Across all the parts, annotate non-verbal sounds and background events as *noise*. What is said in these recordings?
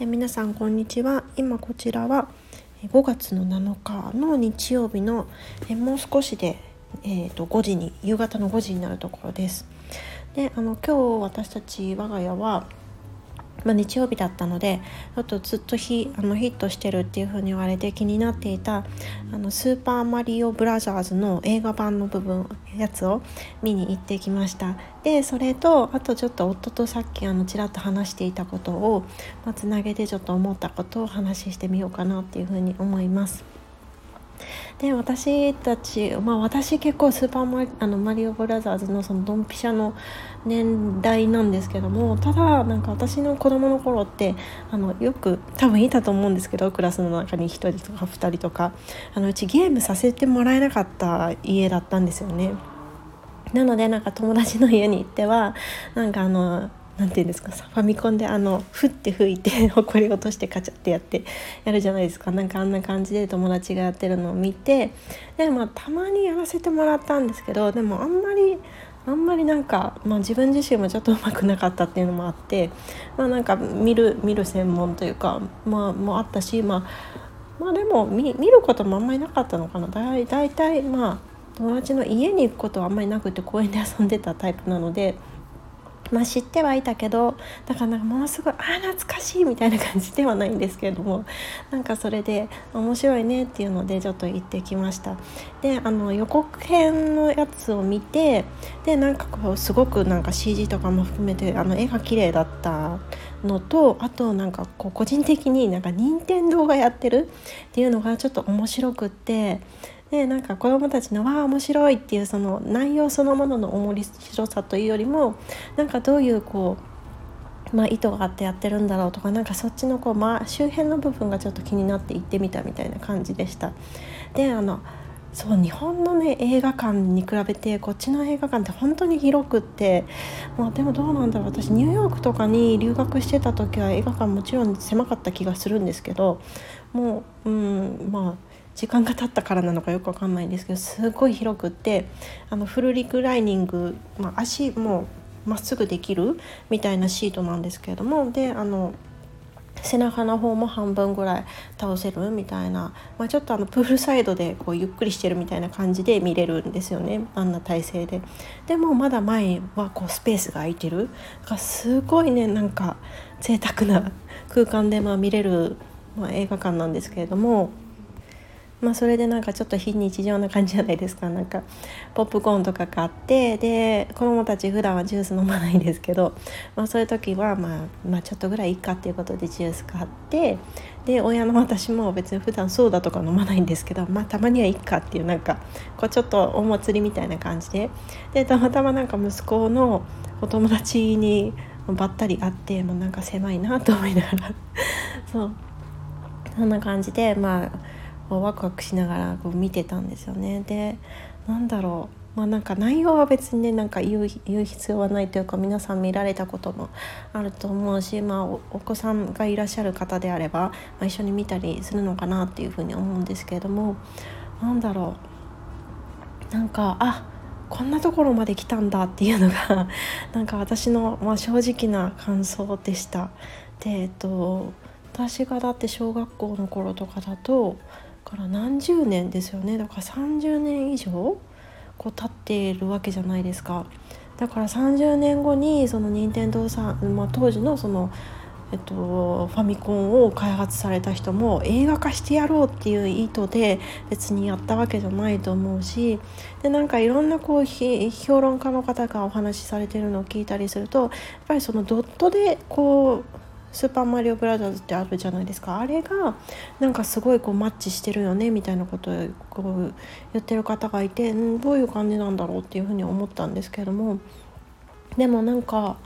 え皆さんこんにちは。今こちらは5月の7日の日曜日のえもう少しで、えー、と5時に夕方の5時になるところです。であの今日私たち我が家はまあ、日曜日だったのでちょっとずっとヒあのヒットしてるっていう風に言われて気になっていたあのスーパーマリオブラザーズの映画版の部分やつを見に行ってきましたでそれとあとちょっと夫とさっきあのちらっと話していたことを、まあ、つなげてちょっと思ったことを話してみようかなっていう風に思います。で私たち、まあ、私結構スーパーマあのマリオブラザーズのそのドンピシャの年代なんですけどもただなんか私の子供の頃ってあのよく多分いたと思うんですけどクラスの中に1人とか2人とかあのうちゲームさせてもらえなかった家だったんですよね。なのでなんか友達の家に行ってはなんかあのなんていうんですかファミコンであのふって吹いてほこり落としてカチャってやってやるじゃないですかなんかあんな感じで友達がやってるのを見てでまあたまにやらせてもらったんですけどでもあんまりあんまりなんか、まあ、自分自身もちょっとうまくなかったっていうのもあって、まあ、なんか見る見る専門というか、まあ、もあったし、まあ、まあでも見見ることもあんまりなかったのかなだい大体まあ友達の家に行くことはあんまりなくて公園で遊んでたタイプなので。まあ、知ってはいたけどだからなんかものすごいあ懐かしいみたいな感じではないんですけれどもなんかそれで面白いねっていうのでちょっと行ってきました。であの予告編のやつを見てでなんかこうすごくなんか CG とかも含めてあの絵が綺麗だったのとあとなんかこう個人的になんか任天堂がやってるっていうのがちょっと面白くってでなんか子どもたちの「わあ面白い」っていうその内容そのものの面白さというよりもなんかどういうこう、まあ、意図があってやってるんだろうとかなんかそっちのこう、まあ、周辺の部分がちょっと気になって行ってみたみたいな感じでした。であのそう日本のね映画館に比べてこっちの映画館って本当に広くって、まあ、でもどうなんだろう私ニューヨークとかに留学してた時は映画館もちろん狭かった気がするんですけどもう、うん、まあ時間が経ったからなのかよくわかんないんですけどすごい広くってあのフルリクライニング、まあ、足もまっすぐできるみたいなシートなんですけれどもであの背中の方も半分ぐらい倒せるみたいな、まあ、ちょっとあのプールサイドでこうゆっくりしてるみたいな感じで見れるんですよねあんな体勢で。でもまだ前はこうスペースが空いてるがすごいねなんか贅沢な空間でまあ見れる、まあ、映画館なんですけれども。まあ、それでなんかちょっと非日常な感じじゃないですか。なんかポップコーンとか買ってで子供たち普段はジュース飲まないんですけど、*laughs* まあ、そういう時は、まあ、まあちょっとぐらいいいかっていうことでジュース買ってで親の私も別に普段ソーダとか飲まないんですけど、まあ、たまにはいいかっていうなんかこうちょっとお祭りみたいな感じで。でたまたまなんか息子のお友達にばったり会ってもうなんか狭いなと思いながら。*laughs* そう。そんな感じでまあワクワクしながらこう見てたんですよね。でなんだろうまあなんか内容は別にねなんか言う言う必要はないというか皆さん見られたこともあると思うし、まあ、お子さんがいらっしゃる方であれば、まあ、一緒に見たりするのかなっていうふうに思うんですけれどもなんだろうなんかあこんなところまで来たんだっていうのが *laughs* なんか私の、まあ、正直な感想でした。でえっと私がだって小学校の頃とかだとから何十年ですよね。だから30年以上こう経っているわけじゃないですか。だから30年後にその任天堂さん、まあ、当時のその、えっと、ファミコンを開発された人も映画化してやろうっていう意図で別にやったわけじゃないと思うしでなんかいろんなこう評論家の方がお話しされてるのを聞いたりするとやっぱりそのドットでこうスーパーマリオブラザーズってあるじゃないですか。あれがなんかすごいこうマッチしてるよねみたいなことをこう言ってる方がいてんどういう感じなんだろうっていうふうに思ったんですけども。でもなんか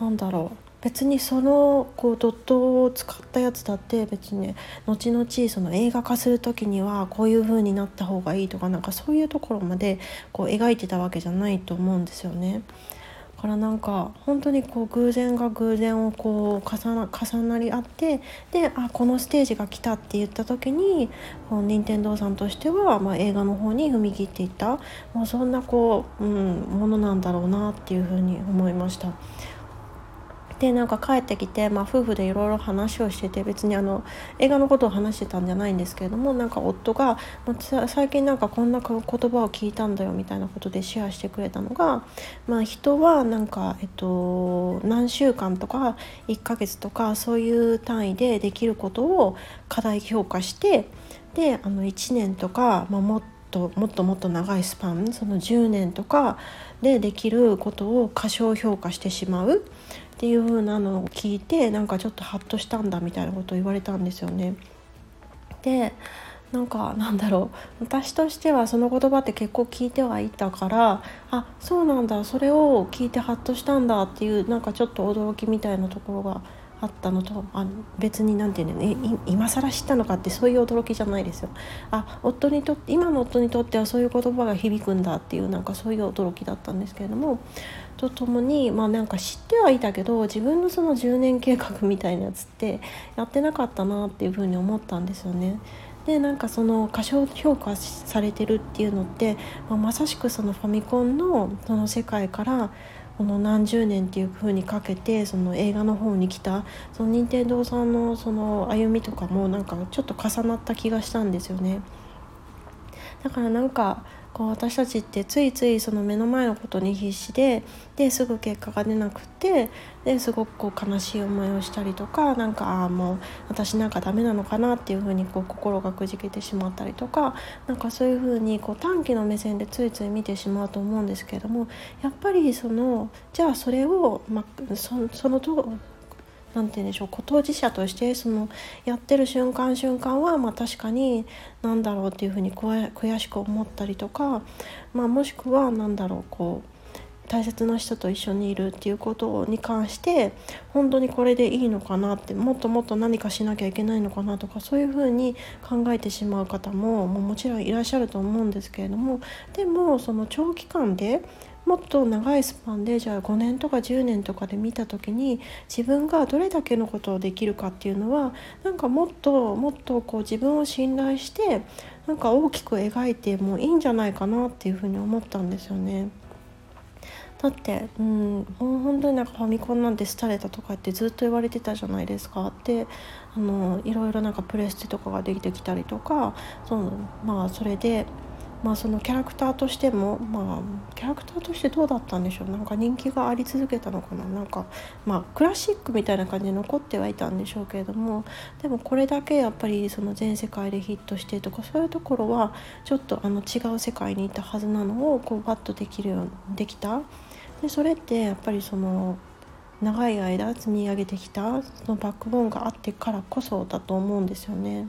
なんだろう。別にそのこうドットを使ったやつだって別にね後々その映画化する時にはこういう風になった方がいいとかなんかそういうところまでこう描いてたわけじゃないと思うんですよね。からなんか本当にこう偶然が偶然をこう重な重なり合ってであこのステージが来たって言った時に任天堂さんとしては、まあ、映画の方に踏み切っていった、まあ、そんなこう、うん、ものなんだろうなっていうふうに思いました。でなんか帰ってきて、まあ、夫婦でいろいろ話をしてて別にあの映画のことを話してたんじゃないんですけれどもなんか夫が、まあ、最近なんかこんな言葉を聞いたんだよみたいなことでシェアしてくれたのが、まあ、人はなんか、えっと、何週間とか1ヶ月とかそういう単位でできることを課題評価してであの1年とか、まあ、もっともっともっと長いスパンその10年とかでできることを過小評価してしまう。っていう風なのを聞いてなんかちょっとハッとしたんだみたいなことを言われたんですよね。でなんかなんだろう私としてはその言葉って結構聞いてはいたからあそうなんだそれを聞いてハッとしたんだっていうなんかちょっと驚きみたいなところがあったのとあの別に何て言うんだよね今更知ったのかってそういう驚きじゃないですよ。あ夫にとって今の夫にとってはそういう言葉が響くんだっていうなんかそういう驚きだったんですけれどもとともにまあなんか知ってはいたけど自分のその10年計画みたいなやつってやってなかったなっていうふうに思ったんですよね。でなんかその過小評価されてるっていうのって、まあ、まさしくそのファミコンのその世界からこの何十年っていうふうにかけてその映画の方に来たその任天堂さんのその歩みとかもなんかちょっと重なった気がしたんですよね。だからなんかこう私たちってついついその目の前のことに必死でですぐ結果が出なくてですごくこう悲しい思いをしたりとかなんかああもう私なんかダメなのかなっていうふうにこう心がくじけてしまったりとかなんかそういうふうにこう短期の目線でついつい見てしまうと思うんですけれどもやっぱりそのじゃあそれを、まそそのと何て言うんでしょう当事者としてそのやってる瞬間瞬間は、まあ、確かに何だろうっていうふうに悔しく思ったりとか、まあ、もしくは何だろうこう大切な人と一緒にいるっていうことに関して本当にこれでいいのかなってもっともっと何かしなきゃいけないのかなとかそういうふうに考えてしまう方もももちろんいらっしゃると思うんですけれどもでもその長期間でもっと長いスパンでじゃあ5年とか10年とかで見た時に自分がどれだけのことをできるかっていうのはなんかもっともっとこう自分を信頼してなんか大きく描いてもいいんじゃないかなっていうふうに思ったんですよね。だってうんもう本当になんかファミコンなんて廃れたとかってずっと言われてたじゃないですかであのいろいろなんかプレステとかができてきたりとかそのまあそれでまあそのキャラクターとしてもまあキャラクターとしてどうだったんでしょう？なんか人気があり続けたのかな？なんかまあクラシックみたいな感じで残ってはいたんでしょうけれどもでもこれだけやっぱりその全世界でヒットしてとかそういうところはちょっとあの違う世界にいたはずなのをこうバッとできるようにできた。でそれってやっぱりその長い間積み上げてきたそのバックボーンがあってからこそだと思うんですよね。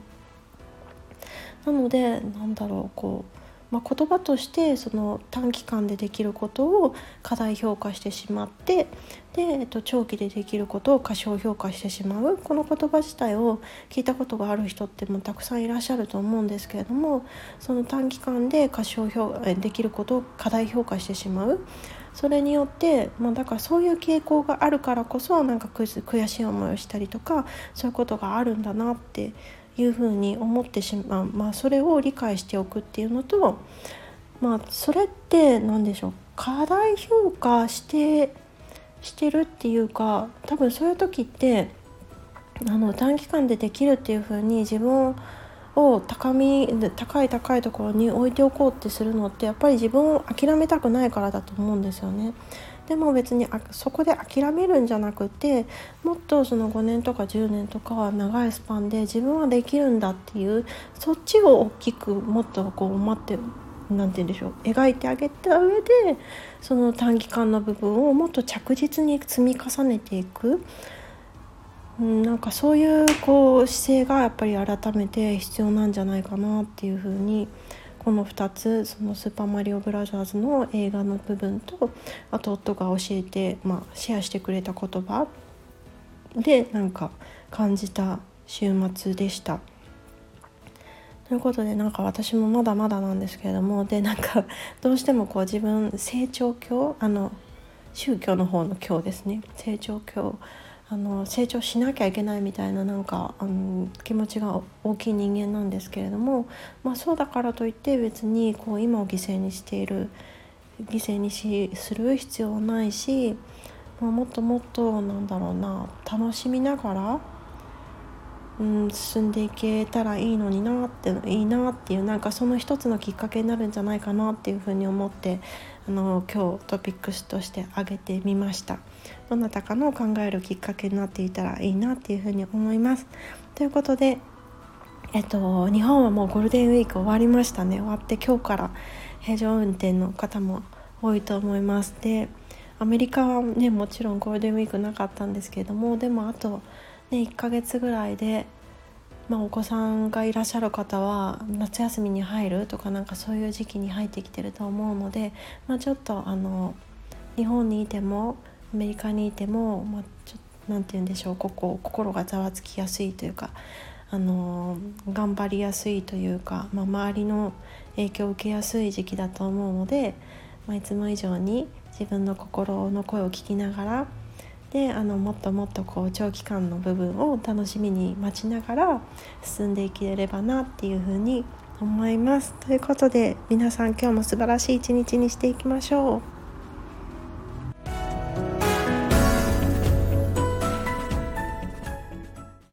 なのでなんだろうこうまあ、言葉としてその短期間でできることを過大評価してしまってで、えっと、長期でできることを過小評価してしまう。この言葉自体を聞いたことがある人ってもたくさんいらっしゃると思うんですけれどもその短期間で過小評できることを過大評価してしまう。それによって、まあ、だからそういう傾向があるからこそなんか悔しい思いをしたりとかそういうことがあるんだなっていうふうに思ってしまう、まあ、それを理解しておくっていうのと、まあ、それって何でしょう課題評価してしてるっていうか多分そういう時ってあの短期間でできるっていうふうに自分を高み高い高いところに置いておこうってするのってやっぱり自分を諦めたくないからだと思うんですよね。でも別にあそこで諦めるんじゃなくてもっとその5年とか10年とか長いスパンで自分はできるんだっていうそっちを大きくもっとこう待って何て言うんでしょう描いてあげた上でその短期間の部分をもっと着実に積み重ねていく。うん、なんかそういうこう姿勢がやっぱり改めて必要なんじゃないかなっていうふうにこの2つその「スーパーマリオブラザーズ」の映画の部分とあと夫が教えて、まあ、シェアしてくれた言葉でなんか感じた週末でした。ということでなんか私もまだまだなんですけれどもでなんかどうしてもこう自分成長教あの宗教の方の教ですね成長教あの成長しなきゃいけないみたいななんかあの気持ちが大きい人間なんですけれども、まあ、そうだからといって別にこう今を犠牲にしている犠牲にしする必要はないし、まあ、もっともっとなんだろうな楽しみながらうん、進んでいけたらいいのになっていいなっていうなんかその一つのきっかけになるんじゃないかなっていうふうに思ってあの今日トピックスとして挙げてみました。どなたかの考えるきっかけになっていたらいいなっていうふうに思います。ということでえっと日本はもうゴールデンウィーク終わりましたね。終わって今日から平常運転の方も多いと思います。でアメリカはねもちろんゴールデンウィークなかったんですけれどもでもあとね、1ヶ月ぐらいで、まあ、お子さんがいらっしゃる方は夏休みに入るとかなんかそういう時期に入ってきてると思うので、まあ、ちょっとあの日本にいてもアメリカにいても、まあ、ちょなんて言うんでしょうここ心がざわつきやすいというかあの頑張りやすいというか、まあ、周りの影響を受けやすい時期だと思うので、まあ、いつも以上に自分の心の声を聞きながらであのもっともっとこう長期間の部分を楽しみに待ちながら進んでいければなっていうふうに思います。ということで皆さん今日も素晴らしい一日にしていきましょう。